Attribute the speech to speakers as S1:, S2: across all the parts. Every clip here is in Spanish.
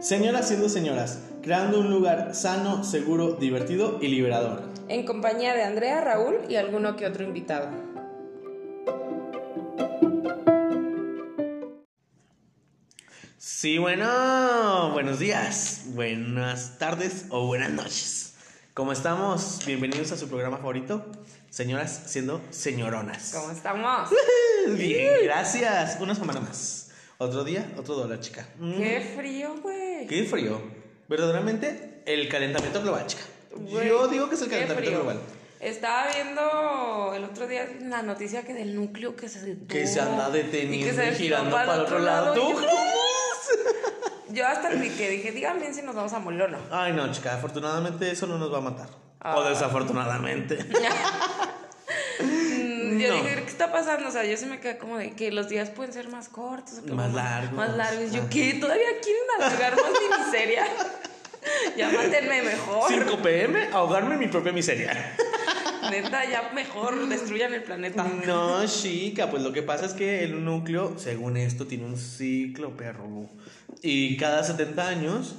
S1: Señoras siendo señoras, creando un lugar sano, seguro, divertido y liberador.
S2: En compañía de Andrea, Raúl y alguno que otro invitado.
S1: Sí, bueno, buenos días, buenas tardes o buenas noches. ¿Cómo estamos? Bienvenidos a su programa favorito, Señoras siendo señoronas.
S2: ¿Cómo estamos?
S1: Bien, gracias. Una semana más. Otro día, otro dólar, chica. Mm,
S2: Qué frío, güey.
S1: Qué frío. Verdaderamente, el calentamiento global, chica.
S2: Güey,
S1: Yo digo que es el calentamiento
S2: frío.
S1: global.
S2: Estaba viendo el otro día la noticia que del núcleo que se detuvo
S1: Que se anda
S2: y
S1: deteniendo
S2: que
S1: y,
S2: se
S1: girando
S2: fue
S1: para el otro lado. ¿Tú
S2: y yo- hasta que dije, díganme si nos vamos a morir o no.
S1: Ay, no, chica, afortunadamente eso no nos va a matar.
S2: Ah.
S1: O desafortunadamente.
S2: Mm, Yo
S1: No.
S2: dije, ¿qué está pasando? O sea, yo sí me quedé como de que los días pueden ser más cortos.
S1: Más largos.
S2: Más largos. Yo. ¿qué? ¿Todavía quieren alargar más mi miseria? ya mátenme mejor.
S1: 5 pm, ahogarme en mi propia miseria.
S2: Neta, ya mejor destruyan el planeta.
S1: No, chica, pues lo que pasa es que el núcleo, según esto, tiene un ciclo, perro. Y cada 70 años,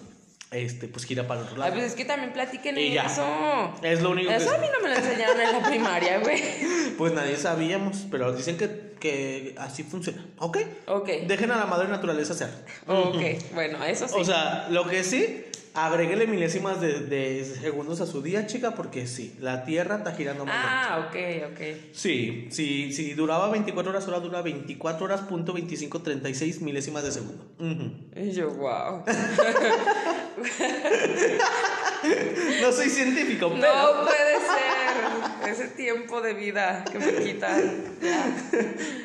S1: este, pues gira para el otro
S2: Ay,
S1: lado.
S2: pues es que también platiquen
S1: Y
S2: eso.
S1: Es lo único que...
S2: Eso a mí no me lo enseñaron en la primaria, güey.
S1: Pues nadie sabíamos, pero dicen que, que así funciona. ¿Ok?
S2: Ok.
S1: Dejen a la madre naturaleza hacer.
S2: Ok, bueno, eso sí.
S1: O sea, lo que sí, agréguele milésimas de, de segundos a su día, chica, porque sí, la Tierra está girando más lento.
S2: ah, ok, ok.
S1: Sí, sí, sí, duraba 24 horas, ahora dura 24 horas, punto 25, 36 milésimas de segundo. Ujú.
S2: Y yo, wow.
S1: No soy científico, pero...
S2: No puede ser. Ese tiempo de vida que me quitan.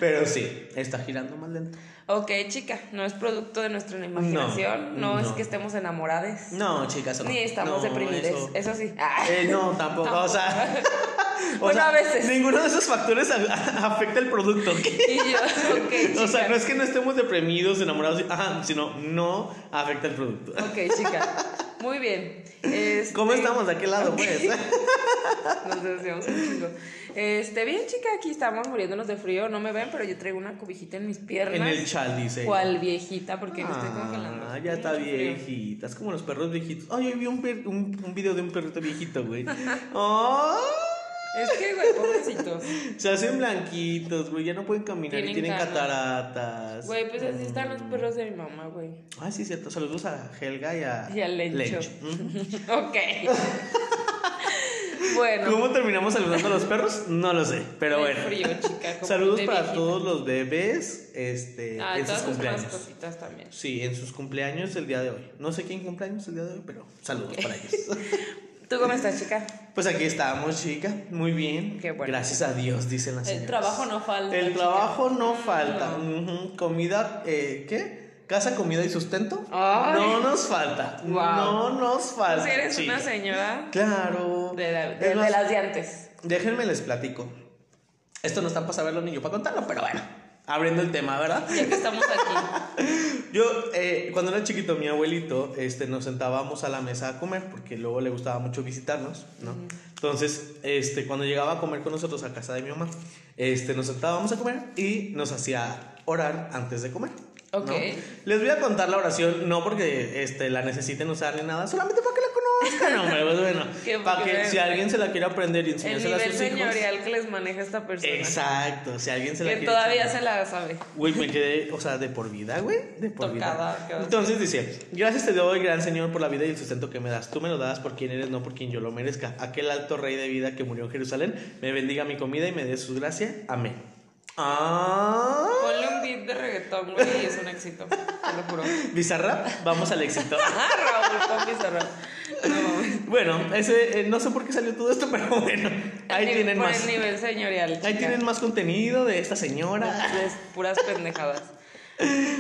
S1: Pero sí, está girando más lento.
S2: Ok, chica, no es producto de nuestra imaginación. No,
S1: No,
S2: es que estemos enamoradas.
S1: No, chicas, no.
S2: Ni estamos
S1: No,
S2: deprimidas.
S1: eso-
S2: Eso, sí.
S1: Eh, no, tampoco, o sea... o
S2: Bueno,
S1: sea,
S2: a veces.
S1: Ninguno de esos factores a- afecta el producto.
S2: Y yo, ok,
S1: O sea, no es que no estemos deprimidos, enamorados, ajá, sino no afecta el producto.
S2: Ok, chica. Muy bien. Este,
S1: ¿Cómo estamos de aquel lado, pues?
S2: Nos decíamos un chingo. Este, bien, chica, aquí estamos muriéndonos de frío. No me ven, pero yo traigo una cobijita en mis piernas.
S1: En el chal, dice.
S2: ¿Cuál viejita? Porque me estoy congelando.
S1: Ah, ya está viejita. Es como los perros viejitos. Ay, yo vi un, un video de un perrito viejito, güey. ¡Oh!
S2: Es que, güey, pobrecitos.
S1: Se hacen blanquitos, güey. Ya no pueden caminar y
S2: Tienen
S1: tienen
S2: canas.
S1: cataratas.
S2: Güey, pues así están los perros de mi mamá, güey.
S1: Ah, sí, cierto. Saludos a Helga y a.
S2: Y Lencho.
S1: Ujú.
S2: Ok. bueno.
S1: ¿Cómo terminamos saludando a los perros? No lo sé, pero
S2: Hay
S1: bueno.
S2: frío, chica,
S1: Saludos para
S2: viejita.
S1: todos los bebés este,
S2: Ah,
S1: en sus cumpleaños.
S2: mascotitas también.
S1: Sí, en sus cumpleaños el día de hoy. No sé quién cumpleaños el día de hoy, pero saludos para ellos.
S2: ¿Tú cómo estás, chica?
S1: Pues aquí estamos, chica. Muy bien.
S2: Qué bueno.
S1: Gracias a Dios, dicen las
S2: El
S1: señoras.
S2: trabajo no falta.
S1: El
S2: chica.
S1: trabajo no falta.
S2: no.
S1: Comida, eh, ¿qué? Casa, comida y sustento.
S2: Ay.
S1: No nos falta. No nos
S2: Tú
S1: falta.
S2: sí eres
S1: chica.
S2: una señora
S1: Claro.
S2: de, la-
S1: Es
S2: de- de
S1: más,
S2: las de antes.
S1: Déjenme les platico. Esto no está para saberlo ni yo para contarlo, pero bueno, abriendo el tema, ¿verdad?
S2: Ya que estamos aquí.
S1: Yo, eh, cuando era chiquito, mi abuelito, este, nos sentábamos a la mesa a comer, porque luego le gustaba mucho visitarnos, ¿no? Entonces, este, cuando llegaba a comer con nosotros a casa de mi mamá, este, nos sentábamos a comer y nos hacía orar antes de comer. ¿no?
S2: Ok.
S1: Les voy a contar la oración, no porque este, la necesiten usar ni nada, solamente para que la conozcan, hombre. Pues bueno, para que si alguien se la quiere aprender y
S2: El
S1: enseñársela a
S2: nivel
S1: sus hijos.
S2: señorial que les maneja esta persona.
S1: Exacto, si alguien se la
S2: Que
S1: quiere
S2: todavía
S1: enseñar.
S2: se la sabe.
S1: Güey, me quedé, o sea, de por vida, güey. De por
S2: Tocada,
S1: vida.
S2: quedó.
S1: Entonces dice: Gracias te doy, gran Señor, por la vida y el sustento que me das. Tú me lo das por quien eres, no por quien yo lo merezca. Aquel alto rey de vida que murió en Jerusalén, me bendiga mi comida y me dé su gracia. Amén. Ah.
S2: Ponle un beat de reggaetón, güey, y es un éxito. Te lo juro.
S1: Bizarrap, vamos al éxito.
S2: Ah, Raúl, con. No mames.
S1: Bueno, ese, eh, no sé por qué salió todo esto, pero bueno, ahí
S2: El
S1: tienen
S2: por
S1: más.
S2: el nivel señorial.
S1: Ahí tienen más contenido de esta señora.
S2: Puras pendejadas.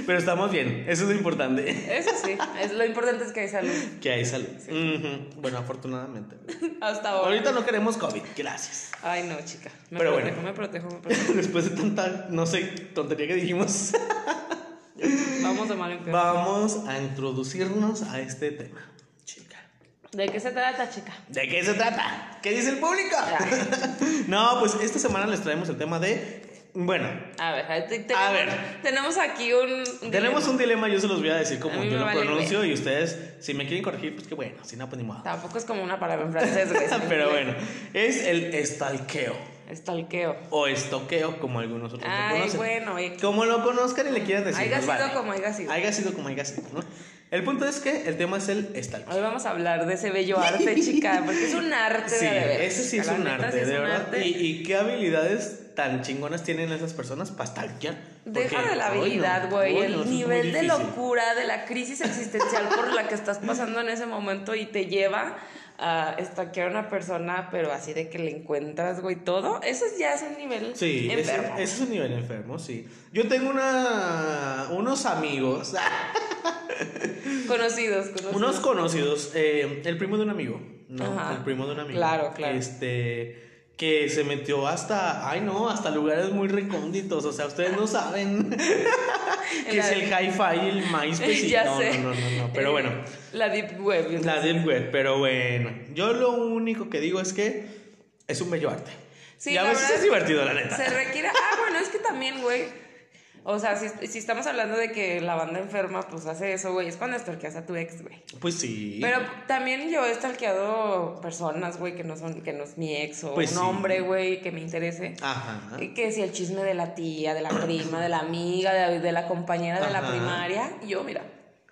S1: Pero estamos bien, eso es lo importante.
S2: Eso sí, es, lo importante es que hay salud.
S1: Que hay salud. Ujú. Bueno, afortunadamente.
S2: Hasta ahora.
S1: Ahorita no queremos COVID, gracias.
S2: Ay, no, chica. Me
S1: Pero
S2: protejo,
S1: bueno.
S2: me protejo, me protejo.
S1: Después de tanta, no sé, tontería que dijimos,
S2: Vamos de mal
S1: vamos a introducirnos a este tema. Chica.
S2: ¿De qué se trata, chica?
S1: ¿De qué se trata? ¿Qué dice el público? no, pues esta semana les traemos el tema de Bueno,
S2: A ver, te- tenemos,
S1: A ver.
S2: tenemos aquí un. un
S1: tenemos
S2: dilema.
S1: un dilema, yo se los voy a decir como yo lo
S2: vale
S1: pronuncio y ustedes, si me quieren corregir, pues que bueno, si no, pues ni modo.
S2: Tampoco es como una palabra en francés.
S1: Pero bueno, es el estalqueo
S2: Estalqueo.
S1: o estoqueo, como algunos otros lo
S2: Ay,
S1: conocen.
S2: bueno, eh.
S1: Como lo conozcan y le quieran decir.
S2: Haya
S1: nos
S2: sido
S1: vale.
S2: como haya sido.
S1: Haya sido como haya sido, ¿no? El punto es que el tema es el stalking.
S2: Hoy vamos a hablar de ese bello arte, chica, porque es un arte
S1: Sí,
S2: de
S1: ese sí es un arte,
S2: sí es
S1: de verdad.
S2: arte.
S1: ¿Y, y qué habilidades tan chingonas tienen esas personas para stalkear?
S2: Deja
S1: Porque,
S2: de la habilidad, güey,
S1: no,
S2: el nivel de locura, de la crisis existencial por la que estás pasando en ese momento y te lleva a estaquear a una persona, pero así de que le encuentras, güey, todo. Eso ya es un nivel
S1: Sí, ese,
S2: enfermo.
S1: ese es un nivel enfermo, sí. Yo tengo una, unos amigos,
S2: Conocidos, conocidos.
S1: unos conocidos, eh, el primo de un amigo, ¿no?
S2: Ajá.
S1: El primo de un amigo.
S2: Claro, claro.
S1: Este, que se metió hasta, ay no, hasta lugares muy recónditos, o sea, ustedes no saben que es el hi-fi y el MySpace.
S2: ya
S1: no,
S2: sé.
S1: no, no, no, no, pero bueno.
S2: La Deep Web.
S1: La Deep Web, pero bueno. Yo lo único que digo es que es un bello arte.
S2: Sí,
S1: y a veces es divertido, la neta.
S2: Se requiere. Ah, bueno, es que también, güey. O sea, si, si estamos hablando de que la banda enferma, pues hace eso, güey. Es cuando stalkeas a tu ex, güey.
S1: Pues sí.
S2: Pero también yo he stalkeado personas, güey, que no son, que no es mi ex o
S1: Pues
S2: un
S1: sí.
S2: hombre, güey, que me interese.
S1: Ajá.
S2: Que si el chisme de la tía, de la prima, de la amiga, de, de la compañera de la primaria. Y yo, mira,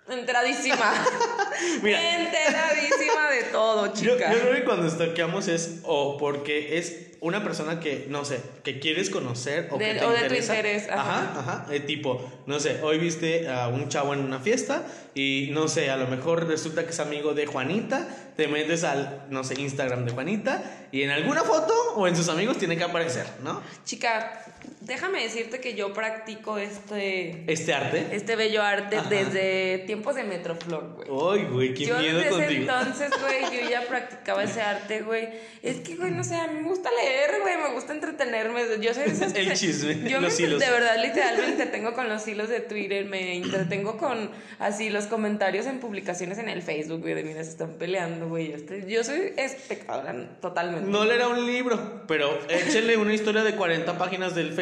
S2: enteradísima.
S1: Mira.
S2: enteradísima de todo,
S1: Yo,
S2: chica.
S1: yo creo que cuando stalkeamos es o porque es una persona que, no sé, que quieres conocer o
S2: De-
S1: que te
S2: o de tu interés, ajá.
S1: Ajá, ajá. eh, tipo, no sé, hoy viste a un chavo en una fiesta y, no sé, a lo mejor resulta que es amigo de Juanita, te metes al, no sé, Instagram de Juanita y en alguna foto o en sus amigos tiene que aparecer, ¿no?
S2: Chica, déjame decirte que yo practico este,
S1: Este arte.
S2: este bello arte
S1: Ajá.
S2: desde tiempos de Metroflor, güey.
S1: Ay, güey, qué
S2: yo
S1: miedo
S2: desde
S1: contigo.
S2: entonces, güey, yo ya practicaba ese arte, güey. Es que, güey, no sé, a mí me gusta leer, güey, me gusta entretenerme. Yo soy de esas
S1: El chisme,
S2: Yo
S1: los
S2: me,
S1: hilos.
S2: de verdad, literalmente tengo con los hilos de Twitter, me entretengo con así los comentarios en publicaciones en el Facebook, güey, de mira, se están peleando, güey. Yo, estoy- yo soy espectadora totalmente.
S1: No leerá un libro, pero échenle una historia de 40 páginas del Facebook.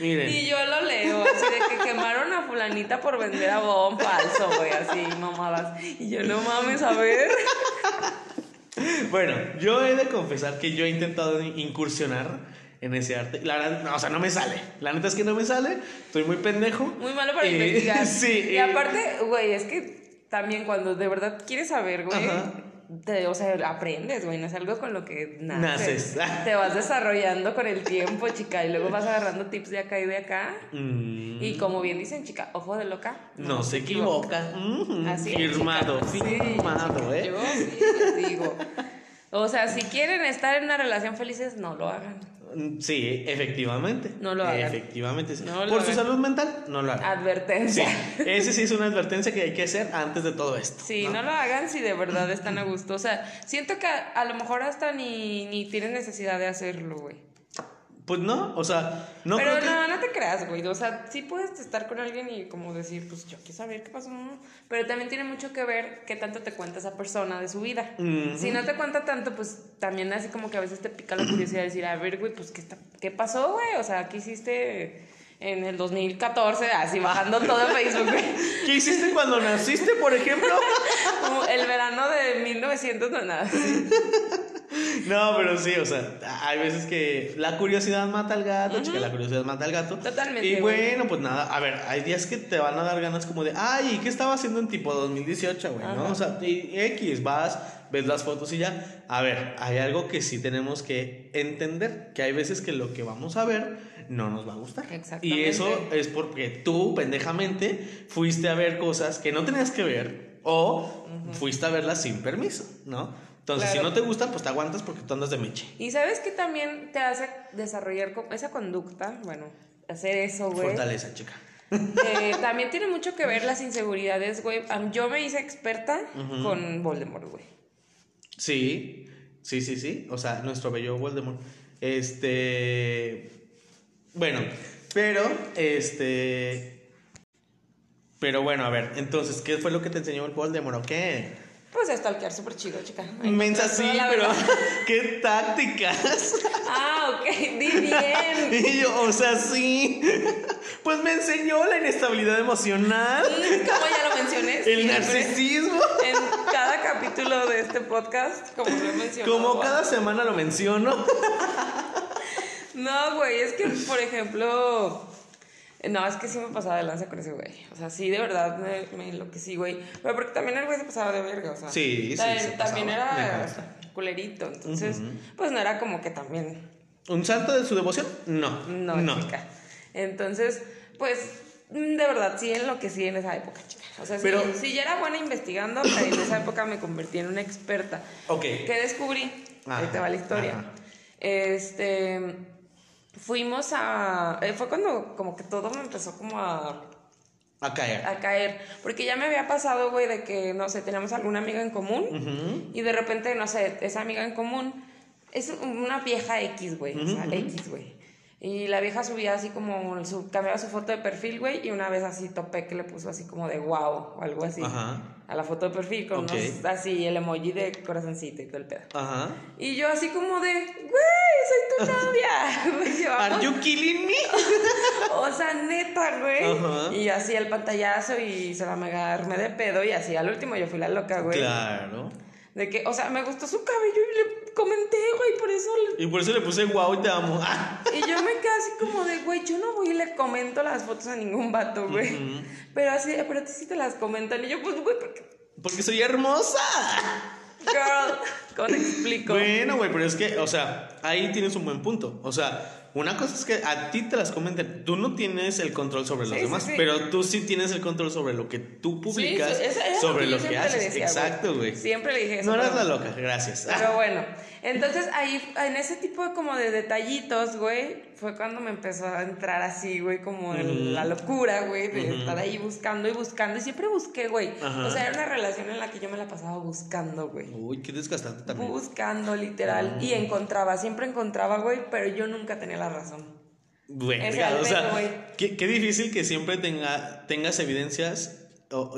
S1: Miren.
S2: Y yo lo leo, así de que quemaron a fulanita por vender a bomb falso, güey, así, mamadas. Y yo, no mames, a ver.
S1: Bueno, yo he de confesar que yo he intentado incursionar en ese arte. La verdad, no, o sea, no me sale. La neta es que no me sale. Estoy muy pendejo.
S2: Muy malo para
S1: Eh,
S2: investigar.
S1: sí.
S2: Y
S1: eh,
S2: aparte, güey, es que también cuando de verdad quieres saber, güey,
S1: Ajá.
S2: Te- o sea, aprendes, güey, no es algo con lo que naces.
S1: Naces.
S2: Te vas desarrollando con el tiempo, chica, y luego vas agarrando tips de acá y de acá.
S1: mm,
S2: Y como bien dicen, chica, ojo de loca.
S1: no se equivoca. Mm,
S2: Así es,
S1: firmado.
S2: Sí,
S1: firmado, ¿eh?
S2: Yo sí les digo. O sea, si quieren estar en una relación felices, no lo hagan.
S1: Mm, Sí, efectivamente.
S2: No lo hagan.
S1: Efectivamente. sí.
S2: No lo
S1: Por su salud mental, no lo hagan. Sí,
S2: Advertencia.
S1: ese sí es una advertencia que hay que hacer antes de todo esto.
S2: Sí, no lo hagan si de verdad están a gusto. O sea, siento que a, a lo mejor hasta ni, ni tienen necesidad de hacerlo, güey.
S1: Pues no, o sea, no
S2: Pero
S1: creo que-
S2: no, no te creas, güey. O sea, sí puedes estar con alguien y como decir, pues yo quiero saber qué pasó. Pero también tiene mucho que ver qué tanto te cuenta esa persona de su vida. Si no te cuenta tanto, pues también así como que a veces te pica la curiosidad de decir, a ver, güey, pues qué, está- qué pasó, güey. O sea, ¿qué hiciste en el 2014? Así bajando todo Facebook, güey.
S1: ¿Qué hiciste cuando naciste, por ejemplo?
S2: Como el verano de 1900, no, nada.
S1: No, pero sí, o sea, hay veces que la curiosidad mata al gato, chica, la curiosidad mata al gato.
S2: Totalmente,
S1: Y bueno, pues nada, a ver, hay días que te van a dar ganas como de, ay, ¿qué estaba haciendo en tipo 2018, güey? ¿No? O sea, y X, vas, ves las fotos y ya. A ver, hay algo que sí tenemos que entender, que hay veces que lo que vamos a ver no nos va a gustar. Y
S2: Exactamente.
S1: eso es porque tú, pendejamente, fuiste a ver cosas que no tenías que ver o fuiste a verlas sin permiso, ¿no? Entonces,
S2: Claro.
S1: si no te gusta, pues te aguantas porque tú andas de meche.
S2: Y sabes que también te hace desarrollar esa conducta, bueno, hacer eso, güey.
S1: Fortaleza, chica.
S2: Eh, también tiene mucho que ver las inseguridades, güey. Yo me hice experta con Voldemort, güey.
S1: Sí, sí, sí, sí. O sea, nuestro bello Voldemort. Este. Bueno, pero, este. Pero bueno, a ver, entonces, ¿qué fue lo que te enseñó el Voldemort o qué?
S2: Pues stalkear súper chido, chica.
S1: Mensa sí, pero. ¿qué tácticas?
S2: Ah, ok, di bien.
S1: Y yo, o sea, sí. Pues me enseñó la inestabilidad emocional,
S2: Mm, Como ya lo mencioné.
S1: el narcisismo.
S2: En cada capítulo de este podcast, como lo he mencionado.
S1: Como cada semana lo menciono.
S2: No, güey, es que, por ejemplo. No, es que sí me pasaba de lanza con ese güey. O sea, sí, de verdad me, me enloquecí, güey. Pero porque también el güey se pasaba de verga, o sea.
S1: Sí, sí,
S2: También,
S1: se
S2: también era culerito. Entonces, pues no era como que también.
S1: ¿Un santo de su devoción? No.
S2: No, chica. Entonces, pues, de verdad, sí enloquecí en esa época, chica. O sea, sí,
S1: Pero-
S2: sí, ya era buena investigando, pero en esa época me convertí en una experta.
S1: Ok.
S2: ¿Qué descubrí?
S1: Ajá,
S2: Ahí te va la historia.
S1: ajá.
S2: Este. Fuimos a. eh, fue cuando como que todo me empezó como a,
S1: A caer.
S2: a caer. Porque ya me había pasado, güey, de que, no sé, teníamos alguna amiga en común. Y de repente, no sé, esa amiga en común es una vieja X, güey. O sea. X, güey. Y la vieja subía así como, su, cambiaba su foto de perfil, güey, y una vez así topé que le puso así como de wow o algo así.
S1: Ajá.
S2: A la foto de perfil con unos, así el emoji de corazoncito y todo el pedo.
S1: Ajá.
S2: Y yo así como de, güey, soy tu novia. Llevamos-
S1: ¿Are you killing me?
S2: o sea, neta, güey.
S1: Ajá.
S2: Y así el pantallazo y se la mega armé de pedo y así al último yo fui la loca, güey.
S1: Claro.
S2: De que, o sea, me gustó su cabello y le comenté, güey, por eso. le-
S1: Y por eso le puse wow y te amo.
S2: Y yo me quedé así como de, güey, yo no voy y le comento las fotos a ningún vato, güey. Pero así, pero a ti sí te las comentan. Y yo, pues, güey, porque,
S1: Porque soy hermosa.
S2: girl, ¿cómo te explico?
S1: Bueno, güey, pero es que, o sea, ahí tienes un buen punto. O sea, una cosa es que a ti te las comenten. Tú no tienes el control sobre los
S2: Sí,
S1: demás,
S2: sí.
S1: pero tú sí tienes el control sobre lo que tú publicas,
S2: Sí, eso- eso es
S1: sobre lo que
S2: siempre le
S1: haces.
S2: decía,
S1: Exacto, güey.
S2: Siempre le dije eso.
S1: No eras la loca, gracias.
S2: Pero bueno, entonces ahí, en ese tipo de como de detallitos, güey, fue cuando me empezó a entrar así, güey, como en la locura, güey, de estar ahí buscando y buscando. Y siempre busqué, güey. O sea, era una relación en la que yo me la pasaba buscando, güey.
S1: Uy, qué desgastante también.
S2: Buscando, literal. Y encontraba, siempre encontraba, güey, pero yo nunca tenía la razón.
S1: Bueno,
S2: el
S1: o sea, qué, qué difícil que siempre tenga, tengas evidencias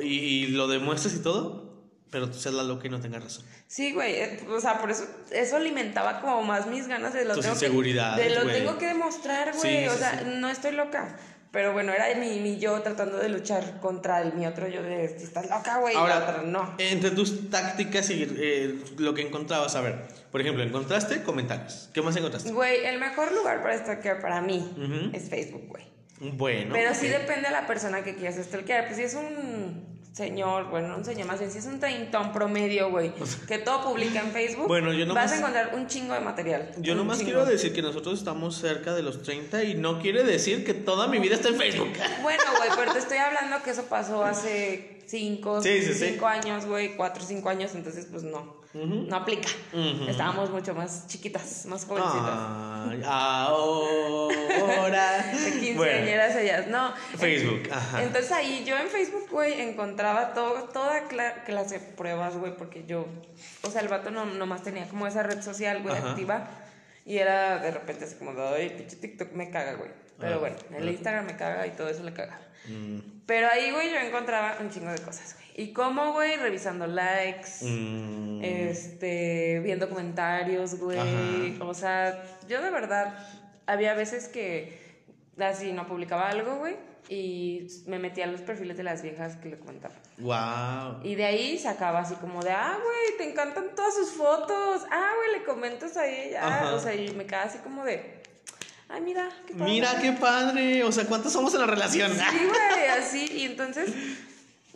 S1: y, y lo demuestres y todo, pero tú seas la loca y no tengas razón.
S2: Sí, güey, eh, o sea, por eso, eso alimentaba como más mis ganas de lo
S1: Tus
S2: tengo que- de lo
S1: güey.
S2: tengo que demostrar, güey,
S1: Sí,
S2: o
S1: sí,
S2: sea,
S1: sí.
S2: no estoy loca. Pero bueno, era mi, mi yo tratando de luchar contra el, mi otro yo de, "Si estás loca, güey, la
S1: Ahora,
S2: otra, no.
S1: entre tus tácticas y eh, lo que encontrabas, a ver, por ejemplo, encontraste comentarios. ¿Qué más encontraste?
S2: Güey, el mejor lugar para stalkear para mí
S1: Ujú.
S2: es Facebook, güey.
S1: Bueno.
S2: Pero sí depende de la persona que quieras stalkear. Pues si es un señor, bueno, no un señor más bien, si es un treintón promedio, güey, que todo publica en Facebook,
S1: Bueno, yo
S2: vas a encontrar un chingo de material.
S1: Yo nomás
S2: chingo.
S1: quiero decir que nosotros estamos cerca de los 30 y no quiere decir que toda mi vida está en Facebook.
S2: Bueno, güey, pero te estoy hablando que eso pasó hace cinco,
S1: Sí, sí, sí.
S2: cinco años, güey, cuatro o cinco años, entonces pues no, No aplica. Estábamos mucho más chiquitas, más jovencitas.
S1: Ahora.
S2: De
S1: Bueno,
S2: quinceañeras ellas, no.
S1: Facebook, ajá.
S2: Entonces ahí yo en Facebook, güey, encontraba todo, toda cla- clase de pruebas, güey, porque yo, o sea, el vato no, nomás tenía como esa red social, güey, activa. Y era de repente así como, ay, pinche TikTok me caga, güey. Pero
S1: Ah,
S2: bueno, el. Instagram me caga y todo eso le caga.
S1: Mm,
S2: Pero ahí, güey, yo encontraba un chingo de cosas, güey. ¿Y cómo, güey? Revisando likes,
S1: mm.
S2: este, viendo comentarios, güey. O sea, yo de verdad, había veces que así no publicaba algo, güey, y me metía a los perfiles de las viejas que le comentaban.
S1: Wow.
S2: Y de ahí sacaba así como de, ah, güey, te encantan todas sus fotos. Ah, güey, le comentas a ella.
S1: Ajá.
S2: O sea, y me quedaba así como de, ay, mira, qué padre".
S1: Mira qué padre. O sea, ¿cuántos somos en la relación?
S2: Sí, güey, así. Y entonces,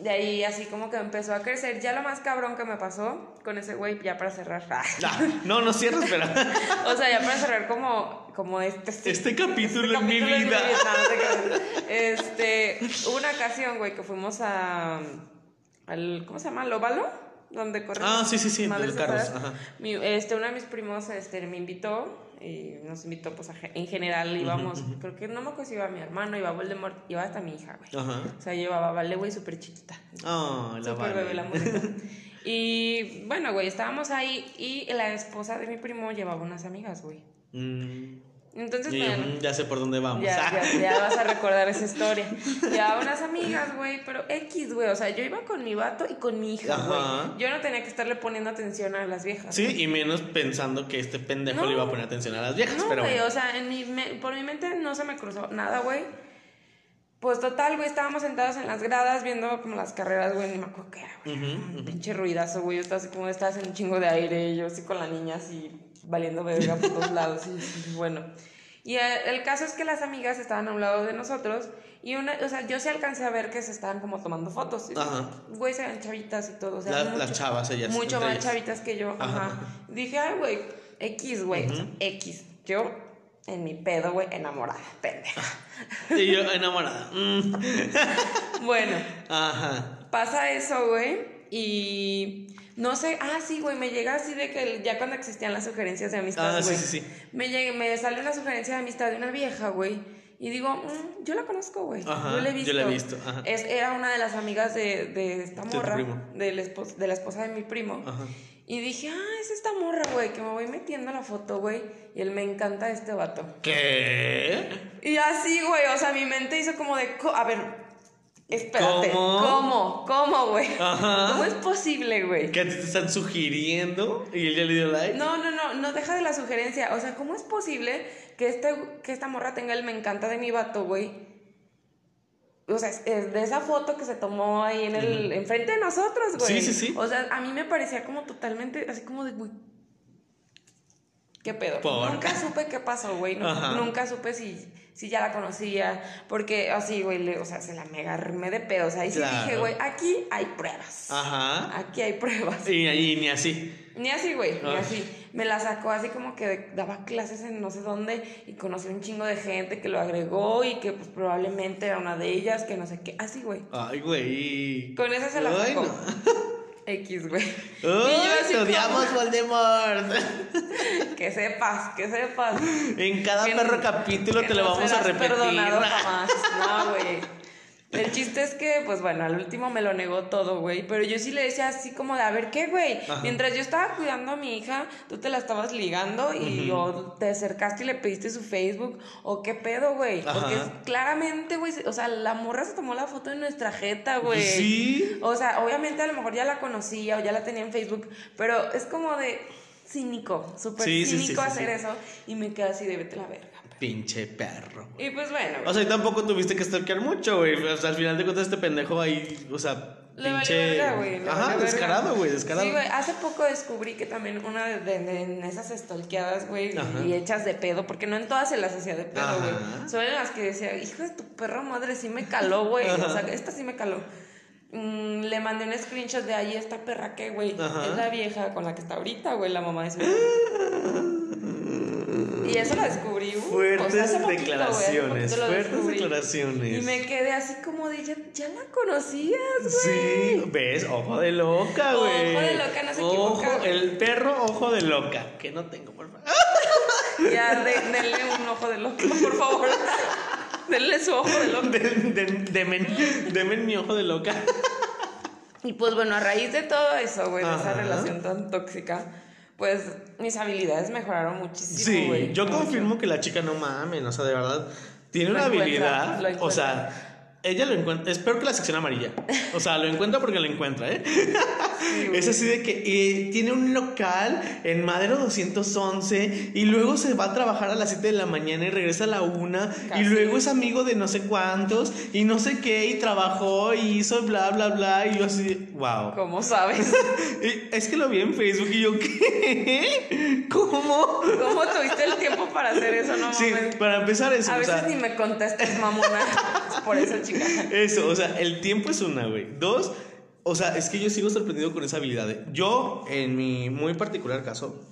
S2: de ahí así como que empezó a crecer. Ya lo más cabrón que me pasó con ese güey, ya para cerrar.
S1: No, no cierres, espera.
S2: o sea, ya para cerrar como, como este...
S1: Este capítulo en mi vida.
S2: no, no te creas. Este, hubo una ocasión, güey, que fuimos a... Al, ¿Cómo se llama? ¿Al óvalo? Donde corren
S1: Ah, sí, sí, sí,
S2: madres
S1: de los carros,
S2: separadas.
S1: ajá.
S2: Mi- este, uno de mis primos este, me invitó y nos invitó, pues, a en general íbamos, creo que no me acuerdo si iba mi hermano, iba Voldemort, iba hasta mi hija, güey.
S1: Ajá.
S2: O sea, llevaba Vale, güey, súper chiquita.
S1: Ah, la
S2: Súper bebé la morrita. Y bueno, güey, estábamos ahí y la esposa de mi primo llevaba unas amigas, güey.
S1: Mm,
S2: Entonces,
S1: Y yo,
S2: bueno,
S1: "Mm, ya sé por dónde vamos.
S2: ya, ya, ya vas a recordar esa historia. Ya unas amigas, güey, pero X, güey. O sea, yo iba con mi vato y con mi hija, güey. Yo no tenía que estarle poniendo atención a las viejas.
S1: Sí, y menos pensando que este pendejo
S2: No.
S1: le iba a poner atención a las viejas,
S2: No,
S1: pero
S2: güey,
S1: bueno.
S2: o sea, en mi me- por mi mente no se me cruzó nada, güey. Pues total, güey, estábamos sentados en las gradas viendo como las carreras, güey, ni me acuerdo qué era, güey. Pinche ruidazo, güey. Yo estaba así como estabas en un chingo de aire, y yo así con la niña así valiendo verga por todos lados. Y, bueno. Y eh, el caso es que las amigas estaban a un lado de nosotros y una, o sea, yo sí alcancé a ver que se estaban como tomando fotos.
S1: Ajá.
S2: Güey, se ven chavitas y todo, o sea,
S1: La-
S2: mucho-
S1: las chavas, ellas,
S2: Mucho más
S1: ellas.
S2: chavitas que yo, ajá.
S1: Ajá.
S2: Dije, ay, güey, X, güey, X. Yo en mi pedo, güey, enamorada, pendeja.
S1: Y yo enamorada. Mm.
S2: bueno,
S1: Ajá.
S2: pasa eso, güey, y no sé, ah, sí, güey, me llega así de que ya cuando existían las sugerencias de amistad,
S1: Ah, sí,
S2: güey,
S1: sí, sí.
S2: Me, llega- me sale una sugerencia de amistad de una vieja, güey, y digo, "Mm, yo la conozco, güey,
S1: Ajá,
S2: yo la he visto.
S1: yo la he visto, ajá.
S2: Es, era una de las amigas de, de esta
S1: De
S2: morra,
S1: primo.
S2: del espos- de la esposa de mi primo.
S1: Ajá.
S2: Y dije, ah, es esta morra, güey, que me voy metiendo la foto, güey, y él me encanta este vato.
S1: ¿Qué?
S2: Y así, güey, o sea, mi mente hizo como de, a ver, espérate,
S1: ¿Cómo?
S2: ¿cómo? ¿Cómo, güey?
S1: Ajá.
S2: ¿Cómo es posible, güey?
S1: ¿Que a ti te están sugiriendo y él ya le dio like?
S2: No, no, no, no deja de la sugerencia. O sea, ¿cómo es posible que, este, que esta morra tenga el me encanta de mi vato, güey? O sea, es, es de esa foto que se tomó ahí en el, enfrente de nosotros, güey.
S1: Sí, sí, sí.
S2: O sea, a mí me parecía como totalmente, así como de, güey, ¿qué pedo?
S1: ¿Por?
S2: Nunca supe qué pasó, güey. Nunca supe si, si ya la conocía. Porque así, güey, le- o sea, se la mega armé de pedo. O sea, ahí sí
S1: Claro.
S2: dije, güey, aquí hay pruebas.
S1: Ajá.
S2: Aquí hay pruebas.
S1: Y, y ni así.
S2: Ni así, güey, ni
S1: Ah.
S2: así. Me la sacó así como que daba clases en no sé dónde y conocí un chingo de gente que lo agregó y que pues probablemente era una de ellas, que no sé qué. Así, güey.
S1: Ay, güey.
S2: Con esa se la
S1: Ay,
S2: sacó.
S1: no.
S2: X, güey. Y yo
S1: Ay,
S2: así
S1: te odiamos,
S2: como,
S1: Voldemort.
S2: Que sepas, que sepas.
S1: En cada
S2: Que
S1: perro
S2: no-
S1: capítulo
S2: que
S1: te lo vamos a repetir.
S2: perdonado jamás. No, güey. El chiste es que, pues bueno, al último me lo negó todo, güey. Pero yo sí le decía así como de, a ver, ¿qué, güey? Mientras yo estaba cuidando a mi hija, tú te la estabas ligando y o te acercaste y le pediste su Facebook. ¿O qué pedo, güey? Porque es- claramente, güey, o sea, la morra se tomó la foto en nuestra jeta, güey.
S1: Sí.
S2: O sea, obviamente a lo mejor ya la conocía o ya la tenía en Facebook, pero es como de cínico, súper
S1: Sí, sí, sí,
S2: cínico
S1: sí,
S2: hacer eso. Y me quedé así de vete la verga.
S1: Pinche perro.
S2: Y pues bueno,
S1: O sea, y tampoco tuviste que stalkear mucho, güey. O sea, al final de cuentas, este pendejo ahí, o sea,
S2: Le
S1: pinche.
S2: verga, güey. le
S1: Ajá, descarado, güey, descarado.
S2: Sí, güey. Hace poco descubrí que también una de, de- de- en esas stalkeadas, güey,
S1: Ajá.
S2: y hechas de pedo, porque no en todas se las hacía de pedo,
S1: Ajá.
S2: güey. Solo en las que decía, hijo de tu perra madre, sí me caló, güey. O sea, esta sí me caló. Mm, le mandé un screenshot de ahí esta perra que, güey, es la vieja con la que está ahorita, güey, la mamá de su Y eso lo descubrí. uh,
S1: Fuertes
S2: o sea, poquito,
S1: declaraciones, fuertes
S2: descubrí.
S1: declaraciones.
S2: Y me quedé así como de, ya, ya la conocías, güey.
S1: Sí, ves, ojo de loca,
S2: Ojo
S1: güey.
S2: de loca, no se
S1: Ojo,
S2: equivoca.
S1: el perro ojo de loca, que no tengo, por favor.
S2: Ya, de- denle un ojo de loco, por favor. denle su ojo de loco.
S1: De- de- Demen, demen mi ojo de loca.
S2: Y pues bueno, a raíz de todo eso, güey, de esa relación tan tóxica, pues mis habilidades mejoraron muchísimo,
S1: Sí,
S2: güey.
S1: yo
S2: Mucho.
S1: confirmo que la chica no mames, o sea, de verdad, tiene
S2: Lo
S1: una habilidad, o sea, ella lo encuentra, espero que la sección amarilla, o sea, lo encuentra porque lo encuentra, ¿eh? es así de que eh, tiene un local en Madero 211 y luego se va a trabajar a las 7 de la mañana y regresa a la 1 y luego es amigo de no sé cuántos y no sé qué y trabajó y hizo bla, bla, bla y yo así, wow.
S2: ¿Cómo sabes?
S1: Es que lo vi en Facebook y yo, ¿qué? ¿Cómo?
S2: ¿Cómo tuviste el tiempo para hacer eso? No
S1: Sí,
S2: mames.
S1: para empezar eso,
S2: A
S1: o
S2: veces
S1: sea,
S2: ni me contestas, mamona. Por eso,
S1: eso, o sea, el tiempo es una, güey. Dos, o sea, es que yo sigo sorprendido con esa habilidad. de- Yo, en mi muy particular caso,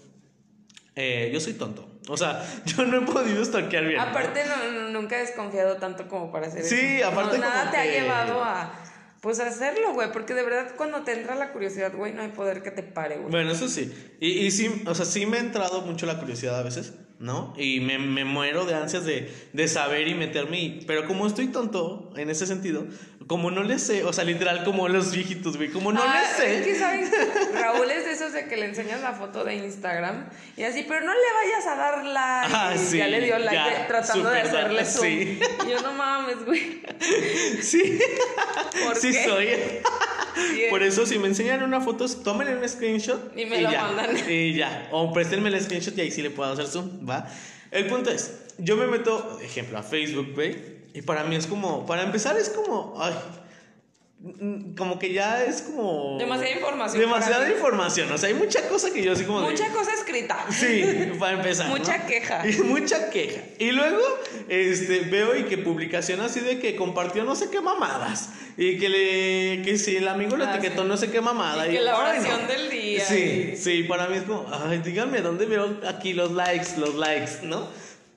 S1: eh, yo soy tonto. O sea, yo no he podido stalkear bien.
S2: Aparte, no- no- nunca he desconfiado tanto como para hacer eso.
S1: Sí, aparte
S2: No, nada
S1: como
S2: te ha llevado a, pues, hacerlo, güey. Porque de verdad, cuando te entra la curiosidad, güey, no hay poder que te pare, güey.
S1: Bueno, eso sí. Y, y sí, o sea, sí me ha entrado mucho la curiosidad a veces, ¿no? Y me, me muero de ansias de, de saber y meterme. pero como estoy tonto en ese sentido, como no le sé, o sea, literal como los viejitos, güey, como no
S2: Ah,
S1: le sé.
S2: Es que, ¿sabes? Raúl es de esos de que le enseñas la foto de Instagram y así, pero no le vayas a dar like.
S1: Ah,
S2: Y
S1: sí,
S2: ya le dio like
S1: ya,
S2: tratando de hacerle zoom.
S1: sí.
S2: Y yo no mames, güey.
S1: Sí,
S2: ¿Por
S1: sí
S2: qué?
S1: soy.
S2: Sí,
S1: Por eso, si me enseñan una foto, tómenle un screenshot
S2: Y me lo
S1: ya,
S2: mandan.
S1: Y ya. O préstenme el screenshot y ahí sí le puedo hacer zoom, ¿va? El punto es, yo me meto, ejemplo, a Facebook, güey. Y para mí es como, para empezar es como, ay, como que ya es como...
S2: Demasiada información
S1: Demasiada información. O sea, hay mucha cosa que yo así como... de-
S2: Mucha cosa escrita.
S1: Sí, para empezar.
S2: Mucha
S1: ¿no?
S2: queja.
S1: Y mucha queja. Y luego este, veo y que publicación así de que compartió no sé qué mamadas. Y que le que si el amigo le
S2: Ah,
S1: etiquetó
S2: sí.
S1: no sé qué mamada.
S2: Y que la oración
S1: no.
S2: del día.
S1: Sí,
S2: y-
S1: sí, para mí es como, ay, díganme dónde veo aquí los likes, los likes, ¿no?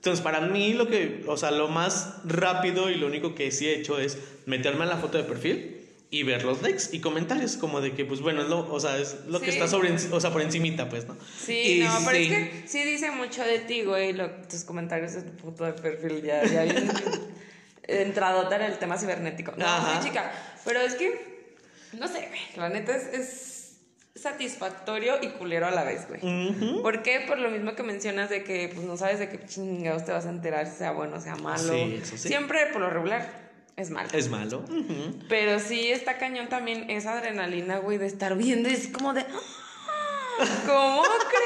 S1: Entonces, para mí lo que, o sea, lo más rápido y lo único que sí he hecho es meterme en la foto de perfil y ver los likes y comentarios como de que pues bueno, es lo, o sea, es lo que está sobre o sea, por encimita, pues, ¿no?
S2: Sí,
S1: Y
S2: no, pero
S1: sí.
S2: es que sí dice mucho de ti, güey, lo- tus comentarios de tu foto de perfil ya, ya bien entradota en el tema cibernético. No,
S1: Ajá.
S2: chica, pero es que, no sé, güey, la neta es, es satisfactorio y culero a la vez, güey. ¿Por qué? Por lo mismo que mencionas de que pues no sabes de qué chingados te vas a enterar, sea bueno, sea malo.
S1: Sí, eso sí.
S2: Siempre, por lo regular, es malo.
S1: Es malo.
S2: Pero sí está cañón también esa adrenalina, güey, de estar viendo y es como de... "Ah, ¿Cómo